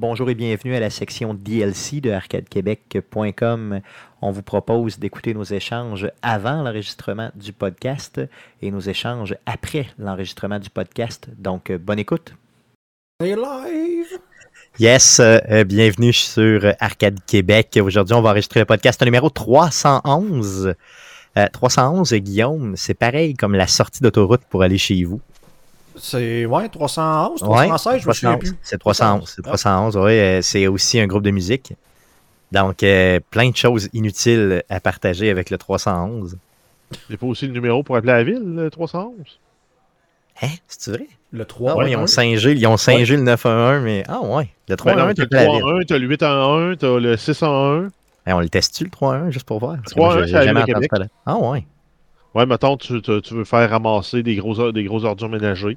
Bonjour et bienvenue à la section DLC de arcadequebec.com. On vous propose d'écouter nos échanges avant l'enregistrement du podcast et nos échanges après l'enregistrement du podcast. Donc, euh, bonne écoute. live! Yes, euh, bienvenue sur Arcade Québec. Aujourd'hui, on va enregistrer le podcast numéro 311. 311, Guillaume, c'est pareil comme la sortie d'autoroute pour aller chez vous. C'est ouais, 311, 316, je me souviens plus. C'est 311, c'est 311, oui. Euh, c'est aussi un groupe de musique. Donc, euh, plein de choses inutiles à partager avec le 311. J'ai pas aussi le numéro pour appeler la ville, le 311? Hein? C'est vrai? Le 3 ah, ils ont 5G, ils ont 5G le 911, mais ah ouais. Le 311, tu as le 311, tu as le 811, tu as le 611. Hey, on le teste-tu le 311 juste pour voir? Le 311, c'est jamais entendu Québec. Ah ouais. Ouais, mettons, tu, tu, veux faire ramasser des gros, des gros ordures ménagers.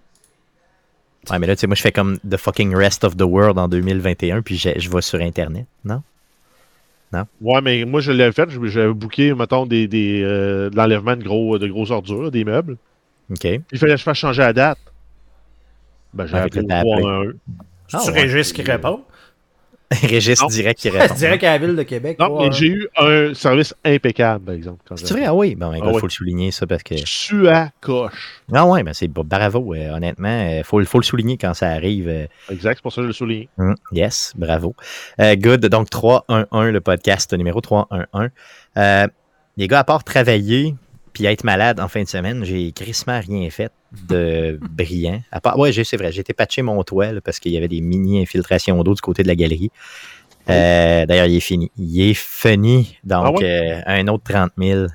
Ouais, mais là, tu sais, moi, je fais comme The fucking Rest of the World en 2021, puis je, je vais sur Internet, non? Non? Ouais, mais moi, je l'avais fait. J'avais booké, mettons, des, des, euh, de l'enlèvement de gros, de gros ordures, des meubles. OK. Puis il fallait que je fasse changer la date. Ben, j'avais appelé le 3 Ah, tu Régis qui répond? Régis direct qui répond. direct à la ville de Québec. Non, mais j'ai eu un service impeccable, par exemple. C'est vrai, ah oui. Bon, il ben, ah faut le souligner, ça, parce que. Tu à coche. Ah ouais, mais c'est bravo, euh, honnêtement. Il euh, faut, faut, le souligner quand ça arrive. Euh. Exact, c'est pour ça que je le souligne. Hum, yes, bravo. good. Donc, 3-1-1, le podcast numéro 3-1-1. les gars, à part travailler, puis être malade en fin de semaine, j'ai crissement rien fait de brillant. À part, ouais, c'est vrai, j'ai été patché mon toit parce qu'il y avait des mini-infiltrations d'eau du côté de la galerie. Euh, d'ailleurs, il est fini. Il est fini. Donc, ah euh, un autre 30 000.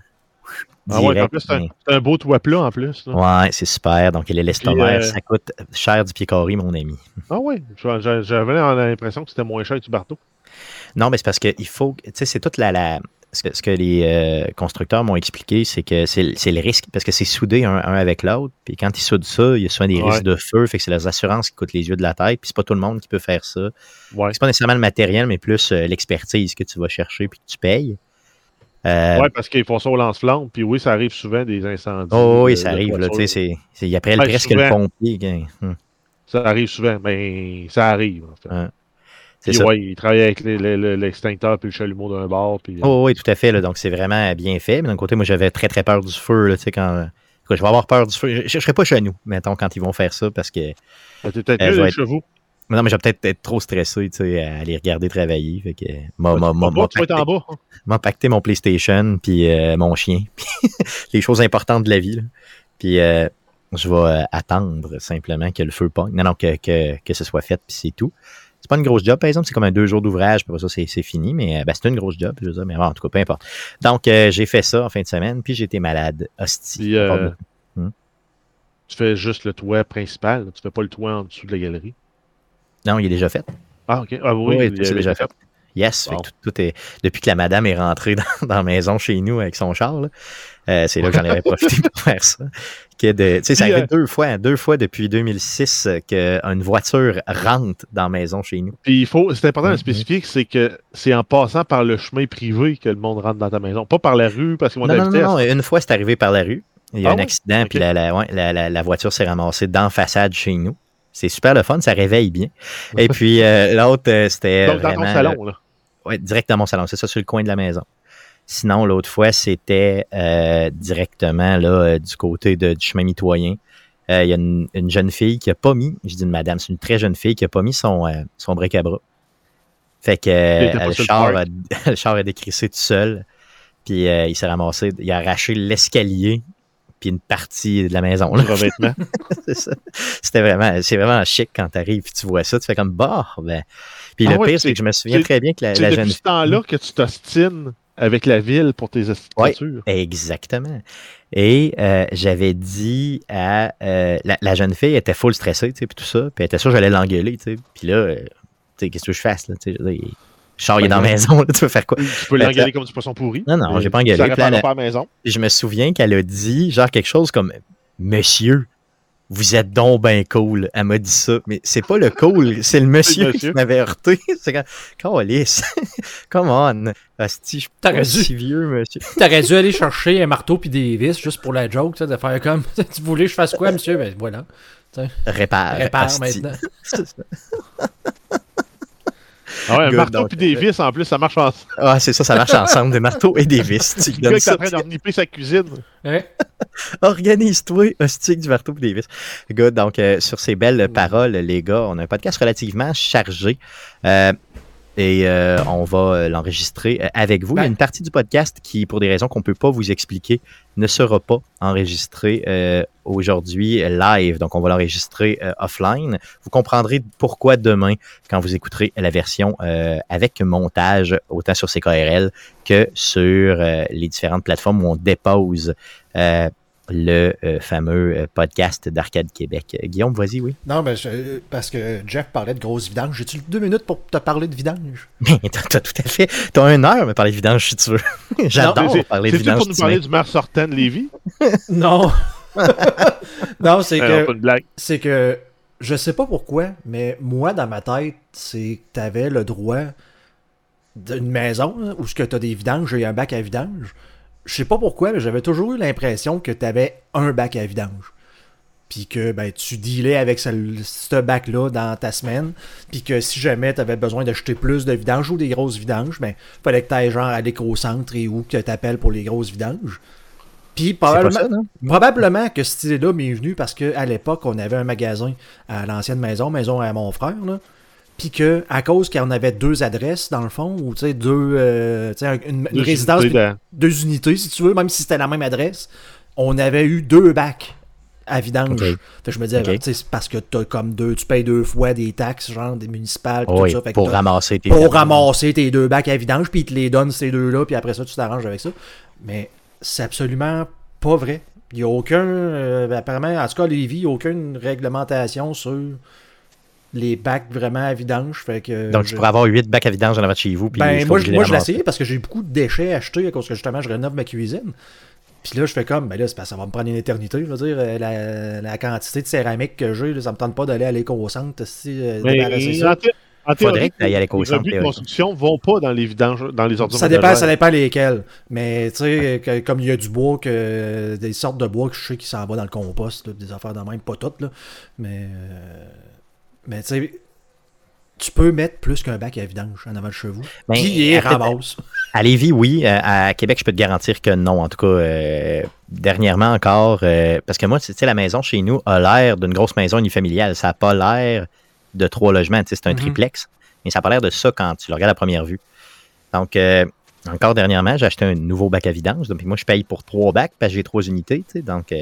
Ah ouais, en plus, c'est un, beau toit plat en plus. Ouais, c'est super. Donc, il est l'estomac. Euh, ça coûte cher du pied carré, mon ami. Ah ouais, j'avais l'impression que c'était moins cher du barteau. Non, mais c'est parce qu'il faut. Tu sais, c'est toute la, la, ce que, les euh, constructeurs m'ont expliqué, c'est que c'est le risque, parce que c'est soudé un, avec l'autre. Puis quand ils soudent ça, il y a souvent des risques de feu, fait que c'est les assurances qui coûtent les yeux de la tête. Puis c'est pas tout le monde qui peut faire ça. Ouais. C'est pas nécessairement le matériel, mais plus euh, l'expertise que tu vas chercher puis que tu payes. Euh, oui, parce qu'ils font ça au lance-flamme. Puis oui, ça arrive souvent des incendies. Oh oui, ça arrive. Là, c'est, il y a presque le pompier. Hum. Ça arrive souvent, mais ça arrive. En fait. Ouais, il travaille avec l'extincteur puis le chalumeau d'un bord. Puis, euh, oh, oui, tout à fait. donc, c'est vraiment bien fait. Mais d'un côté, moi, j'avais très, très peur du feu. Là, quand, je vais avoir peur du feu. Je ne serai pas chez nous, mettons, quand ils vont faire ça parce que. Ben, tu peut-être euh, chez vous. non, mais je vais peut-être être trop stressé à aller regarder travailler. Fait que, m'a, m'a, m'a, pacté, mon PlayStation puis euh, mon chien. les choses importantes de la vie. Puis je vais attendre simplement que le feu pogne. Non, non, que, que, que ce soit fait, puis c'est tout. C'est pas une grosse job, par exemple. C'est comme un deux jours d'ouvrage, puis ça, c'est fini. Mais euh, ben, c'est une grosse job, je veux dire. Mais en tout cas, peu importe. Donc, euh, j'ai fait ça en fin de semaine, puis j'étais malade. Hostie. Euh, hmm? Tu fais juste le toit principal. Tu fais pas le toit en dessous de la galerie? Non, il est déjà fait. Ah, OK. Ah oui, oui c'est déjà fait. Yes, tout, est, depuis que la madame est rentrée dans, la maison chez nous avec son char, c'est là que j'en avais profité pour faire ça de, ça arrivé euh, deux fois, deux fois depuis 2006 qu'une voiture rentre dans la maison chez nous. Puis il faut, c'est important de mm-hmm. spécifier c'est que c'est en passant par le chemin privé que le monde rentre dans ta maison, pas par la rue parce qu'ils vont non, non, non, une fois c'est arrivé par la rue. Il y a ah un accident, puis la, la, voiture s'est ramassée dans la façade chez nous. C'est super le fun, ça réveille bien. Et puis euh, l'autre, euh, c'était. Donc dans ton salon, là. Oui, direct dans mon salon, c'est ça, sur le coin de la maison. Sinon, l'autre fois, c'était euh, directement là, euh, du côté de, du chemin mitoyen. Euh, il y a une, jeune fille qui n'a pas mis, je dis une madame, c'est une très jeune fille qui n'a pas mis son, son bric à bras. Fait que le, char a, le char a décrissé tout seul. Puis il s'est ramassé, il a arraché l'escalier puis une partie de la maison. C'était vraiment, c'est vraiment chic quand tu arrives et tu vois ça. Tu fais comme, bah, ben. Puis ah le pire, c'est que je me souviens très bien que la, la jeune. C'est depuis ce temps-là que tu t'ostines avec la ville pour tes voitures. exactement. Et euh, j'avais dit à euh, la, jeune fille était full stressée, tu sais, puis tout ça, puis elle était sûre que j'allais l'engueuler, tu sais. Puis là, euh, tu sais, qu'est-ce que je fasse là, tu sais, il est dans la maison, tu veux faire quoi? Tu peux l'engueuler comme du poisson pourri. Non, non, j'ai pas engueulé. Puis pas à la maison. je me souviens qu'elle a dit genre quelque chose comme Monsieur, vous êtes donc bien cool. Elle m'a dit ça. Mais c'est pas le cool, c'est le monsieur, qui m'avait heurté. C'est comme, Calice. Come on. Asti, je T'aurais dû. si vieux, monsieur. T'aurais dû aller chercher un marteau puis des vis juste pour la joke, de faire comme, tu voulais que je fasse quoi, monsieur? Ben voilà. Répare. Répare maintenant. Ah ouais, un marteau et des vis en plus, ça marche ensemble. Ah, c'est ça, ça marche ensemble, des marteaux et des vis. Tu le gars qui est en train d'orniper sa cuisine. Organise-toi, stick du marteau et des vis. Good, donc euh, sur ces belles paroles, les gars, on a un podcast relativement chargé. Euh, et euh, on va euh, l'enregistrer euh, avec vous. Il y a ben une partie du podcast qui, pour des raisons qu'on ne peut pas vous expliquer, ne sera pas enregistrée aujourd'hui live. Donc, on va l'enregistrer offline. Vous comprendrez pourquoi demain, quand vous écouterez la version avec montage, autant sur CKRL que sur les différentes plateformes où on dépose le euh, fameux euh, podcast d'Arcade Québec. Euh, Guillaume, vas-y, oui. Non, mais parce que Jeff parlait de grosses vidanges. J'ai-tu deux minutes pour te parler de vidange? t'as tout à fait. T'as une heure à me parler de vidange si tu veux. J'adore parler de vidange. C'est pour nous parler du maire sortant de Lévis? non. non, c'est que. C'est que. Je sais pas pourquoi, mais moi, dans ma tête, c'est que t'avais le droit d'une maison où ce que t'as des vidanges et un bac à vidange je sais pas pourquoi, mais j'avais toujours eu l'impression que tu avais un bac à vidange. Puis que ben, tu dealais avec ce, bac-là dans ta semaine. Puis que si jamais tu avais besoin d'acheter plus de vidanges ou des grosses vidanges, ben, fallait que tu ailles genre à l'éco-centre et où que tu appelles pour les grosses vidanges. Puis probablement, probablement que cette idée-là m'est venue parce qu'à l'époque, on avait un magasin à l'ancienne maison, maison à mon frère. Là puis que à cause qu'on avait deux adresses dans le fond ou tu sais deux euh, une, résidence deux unités si tu veux même si c'était la même adresse on avait eu deux bacs à vidange. Fait je me disais okay. c'est parce que as comme deux tu payes deux fois des taxes genre des municipales tout ça, pour ramasser tes pour ramasser tes deux bacs à vidange puis ils te les donnent ces deux là puis après ça tu t'arranges avec ça. Mais c'est absolument pas vrai. Il n'y a aucun euh, apparemment en tout cas Lévis il n'y a aucune réglementation sur les bacs vraiment à vidange. Fait que Donc, tu pourrais avoir 8 bacs à vidange en avant de chez vous. Puis ben, moi, je, moi, je l'ai essayé parce que j'ai beaucoup de déchets achetés à cause que justement, je rénove ma cuisine. Puis là, je fais comme, ben là, ça va me prendre une éternité, je veux dire. Euh, la, quantité de céramique que j'ai, ça me tente pas d'aller à l'éco-centre si euh, débarrasser ça. En théorie, les rebuts de construction vont pas dans les vidanges, dans les ordinateurs. Ça dépend, ça dépend lesquels. Mais tu sais, comme il y a du bois, que des sortes de bois que je sais qui s'en va dans le compost, des affaires de même, pas toutes, là. Mais euh, mais tu sais, tu peux mettre plus qu'un bac à vidange en avant de chevaux. Ben, Qui est ramasse. À Lévis, oui. Euh, à Québec, je peux te garantir que non. En tout cas, euh, dernièrement encore, euh, parce que moi, tu sais, la maison chez nous a l'air d'une grosse maison unifamiliale. Ça n'a pas l'air de trois logements. Tu sais, c'est un mhm. triplex. Mais ça n'a pas l'air de ça quand tu le regardes à première vue. Donc, encore dernièrement, j'ai acheté un nouveau bac à vidange. Donc, moi, je paye pour trois bacs parce que j'ai trois unités. Tu sais, donc,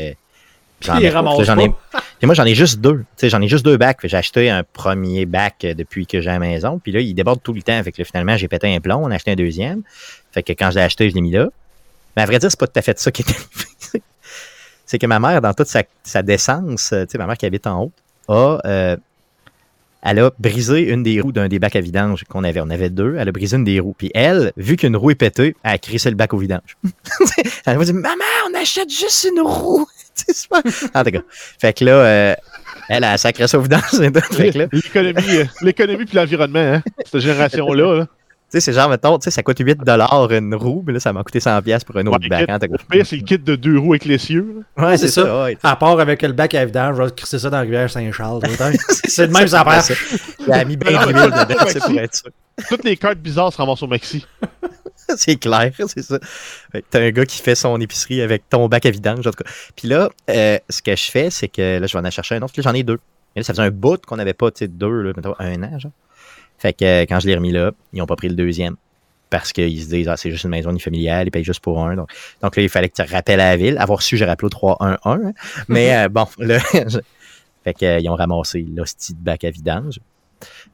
J'en ai, moi, j'en ai juste deux. J'en ai juste deux bacs. J'ai acheté un premier bac euh, depuis que j'ai la maison. Puis là, il déborde tout le temps. Fait que finalement, j'ai pété un plomb. On a acheté un deuxième. Fait que quand je l'ai acheté, je l'ai mis là. Mais à vrai dire, c'est pas tout à fait ça qui est arrivé. c'est que ma mère, dans toute sa, sa décence, euh, ma mère qui habite en haut, a, euh, elle a brisé une des roues d'un des bacs à vidange qu'on avait. On avait deux. Elle a brisé une des roues. Puis elle, vu qu'une roue est pétée, elle a crissé le bac au vidange. elle m'a dit Maman, on achète juste une roue. en tout cas. Fait que là, euh, elle a sacré ça. L'économie, euh, l'économie puis l'environnement, hein, cette génération-là. Là. Tu sais, c'est genre, mettons, tu sais, ça coûte 8 une roue, mais là, ça m'a coûté 100 pour un autre bac. Hein, le pire, c'est le kit de deux roues avec l'essieu. Ouais, c'est ça. à part avec le bac à vidange, je vais crisser ça dans la rivière Saint-Charles. c'est le même, ça passe. Il a mis bien d'huile dedans, c'est pour être sûr. Toutes les cartes bizarres se ramassent au maxi. c'est clair, c'est ça. T'as un gars qui fait son épicerie avec ton bac à vidange, en tout cas. Puis là, euh, ce que je fais, c'est que là, je vais en chercher un autre. Là, j'en ai deux. Et là, ça faisait un bout qu'on n'avait pas, tu sais, deux, là, un an, genre. Fait que euh, quand je l'ai remis là, ils n'ont pas pris le deuxième. Parce qu'ils se disent, ah, c'est juste une maison unifamiliale, ils payent juste pour un. Donc, donc là, il fallait que tu rappelles à la ville. Avoir su, j'ai rappelé au 3-1-1. Hein. Mais euh, bon, là, fait qu'ils ont ramassé l'hostie de bac à vidange.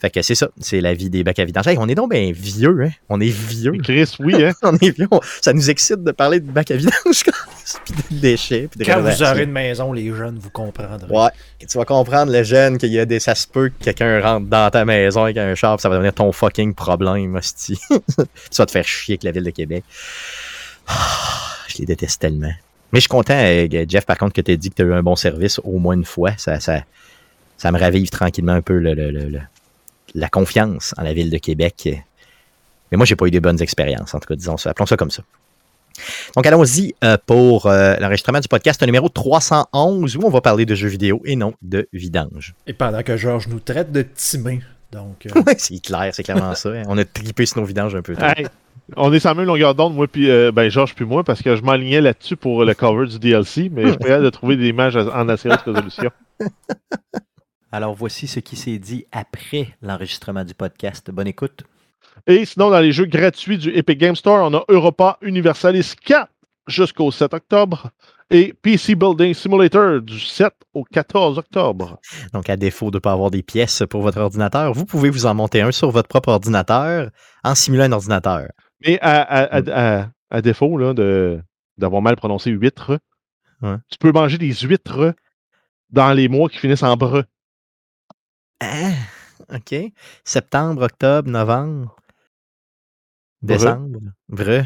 Fait que c'est ça, c'est la vie des bacs à vidange. on est donc bien vieux, hein? On est vieux. Chris, oui, hein? on est vieux. Ça nous excite de parler de bacs à vidange, puis de déchets. Puis de Quand vous aurez une maison, les jeunes, vous comprendrez. Ouais. tu vas comprendre, le jeune, qu'il y a des. Ça se peut que quelqu'un rentre dans ta maison avec un char, ça va devenir ton fucking problème, hostie. tu vas te faire chier avec la ville de Québec. je les déteste tellement. Mais je suis content, euh, Jeff, par contre, que tu aies dit que tu as eu un bon service au moins une fois. Ça, ça, ça me ravive tranquillement un peu le, le, le, la confiance en la ville de Québec. Mais moi, j'ai pas eu de bonnes expériences, en tout cas, disons ça. Appelons ça comme ça. Donc, allons-y euh, pour euh, l'enregistrement du podcast numéro 311 où on va parler de jeux vidéo et non de vidange. Et pendant que Georges nous traite de timé, Donc, c'est clair, c'est clairement ça. Hein. On a tripé sur nos vidanges un peu. on est sans même longueur d'onde, moi, puis ben, Georges, puis moi, parce que je m'alignais là-dessus pour le cover du DLC, mais je suis de trouver des images en assez haute résolution. Alors, voici ce qui s'est dit après l'enregistrement du podcast. Bonne écoute. Et sinon, dans les jeux gratuits du Epic Game Store, on a Europa Universalis 4 jusqu'au 7 octobre et PC Building Simulator du 7 au 14 octobre. Donc, à défaut de ne pas avoir des pièces pour votre ordinateur, vous pouvez vous en monter un sur votre propre ordinateur en simulant un ordinateur. Mais à, mm. défaut d'avoir mal prononcé huître, tu peux manger des huîtres dans les mois qui finissent en breu. Ah, OK. Septembre, octobre, novembre? Décembre? Vrai.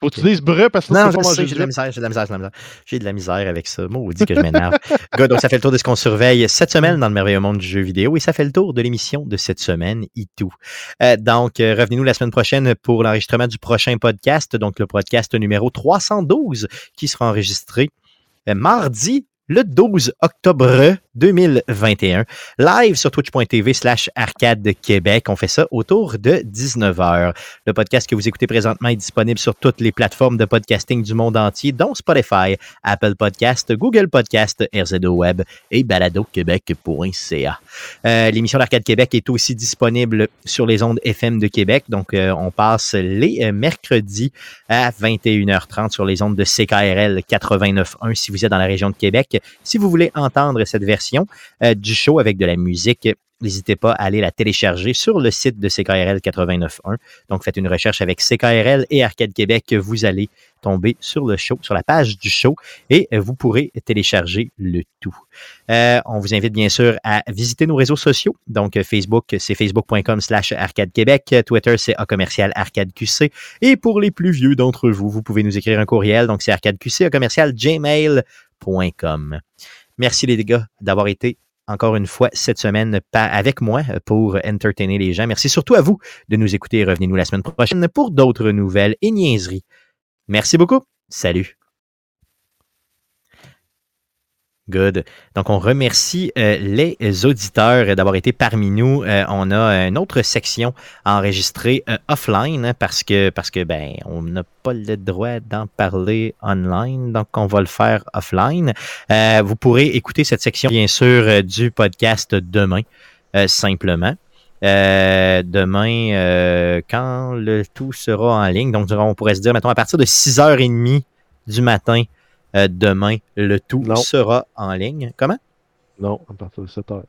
Faut que tu dises breu parce que non, j'ai de la misère, j'ai de la misère, j'ai de la misère. J'ai de la misère avec ça. Maudit que je m'énerve. donc ça fait le tour de ce qu'on surveille cette semaine dans le merveilleux monde du jeu vidéo et ça fait le tour de l'émission de cette semaine et tout. Euh, donc, euh, revenez-nous la semaine prochaine pour l'enregistrement du prochain podcast, donc le podcast numéro 312 qui sera enregistré euh, mardi le 12 octobre 2021, live sur twitch.tv slash arcade Québec. On fait ça autour de 19h. Le podcast que vous écoutez présentement est disponible sur toutes les plateformes de podcasting du monde entier, dont Spotify, Apple Podcast, Google Podcast, RZO Web et baladoquebec.ca. Euh, L'émission d'Arcade Québec est aussi disponible sur les ondes FM de Québec. Donc, euh, on passe les euh, mercredis à 21h30 sur les ondes de CKRL 89.1 si vous êtes dans la région de Québec. Si vous voulez entendre cette version euh, du show avec de la musique. N'hésitez pas à aller la télécharger sur le site de CKRL 89.1. Donc, faites une recherche avec CKRL et Arcade Québec. Vous allez tomber sur le show, sur la page du show et vous pourrez télécharger le tout. Euh, on vous invite bien sûr à visiter nos réseaux sociaux. Donc, Facebook, c'est facebook.com slash arcade Québec. Twitter, c'est A commercial arcade QC. Et pour les plus vieux d'entre vous, vous pouvez nous écrire un courriel. Donc, c'est arcade QC, commercial gmail.com. Merci les gars d'avoir été encore une fois cette semaine avec moi pour entertainer les gens. Merci surtout à vous de nous écouter revenez-nous la semaine prochaine pour d'autres nouvelles et niaiseries. Merci beaucoup. Salut. Good. Donc, on remercie euh, les auditeurs d'avoir été parmi nous. Euh, on a une autre section enregistrée euh, offline hein, parce que, parce que ben, on n'a pas le droit d'en parler online, donc on va le faire offline. vous pourrez écouter cette section, bien sûr, du podcast demain, simplement. demain, quand le tout sera en ligne, donc on pourrait se dire, mettons, à partir de 6h30 du matin, euh, demain, le tout sera en ligne. Comment? Non, à partir de 7 heures.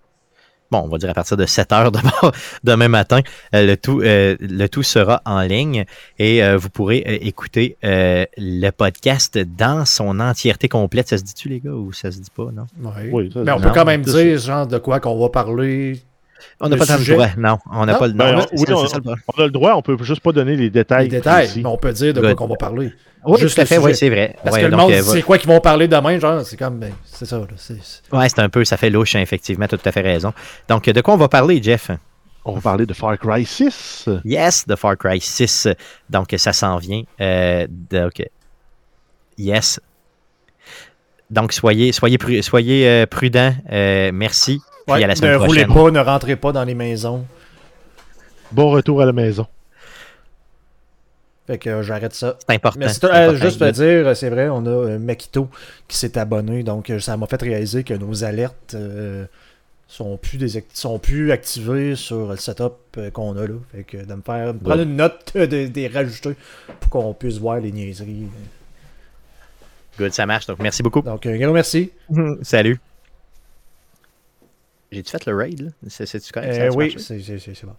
Bon, on va dire à partir de 7 heures demain matin, euh, le, tout, euh, le tout sera en ligne et vous pourrez écouter le podcast dans son entièreté complète. Ça se dit-tu, les gars, ou ça se dit pas, non? Oui, Mais on peut quand même dire, genre, de quoi qu'on va parler on n'a pas le droit, non. On n'a pas le droit. oui, on, a le droit, on peut juste pas donner les détails. Les détails, mais on peut dire de quoi qu'on va parler. Oui, juste tout à fait, oui, c'est vrai. Parce que le monde, euh, c'est quoi qu'ils vont parler demain, genre, c'est comme, ben, c'est ça. Oui, c'est un peu, ça fait louche, effectivement, tu as tout à fait raison. Donc, de quoi on va parler, Jeff? On va parler de Far Cry 6. Yes, de Far Cry 6. Donc, ça s'en vient. Euh, donc, yes. Donc, soyez, soyez, soyez euh, ne roulez pas, ne rentrez pas dans les maisons. Bon retour à la maison. Fait que euh, j'arrête ça. C'est important. Euh, juste pour dire, c'est vrai, on a euh, Makito qui s'est abonné, donc ça m'a fait réaliser que nos alertes sont plus sont plus activées sur le setup qu'on a là. Fait que de me faire prendre une note des rajouter pour qu'on puisse voir les niaiseries. Good, ça marche. Donc merci beaucoup. Donc un gros merci. Salut. J'ai-tu fait le raid, là? C'est-tu correct? Euh, oui, c'est bon.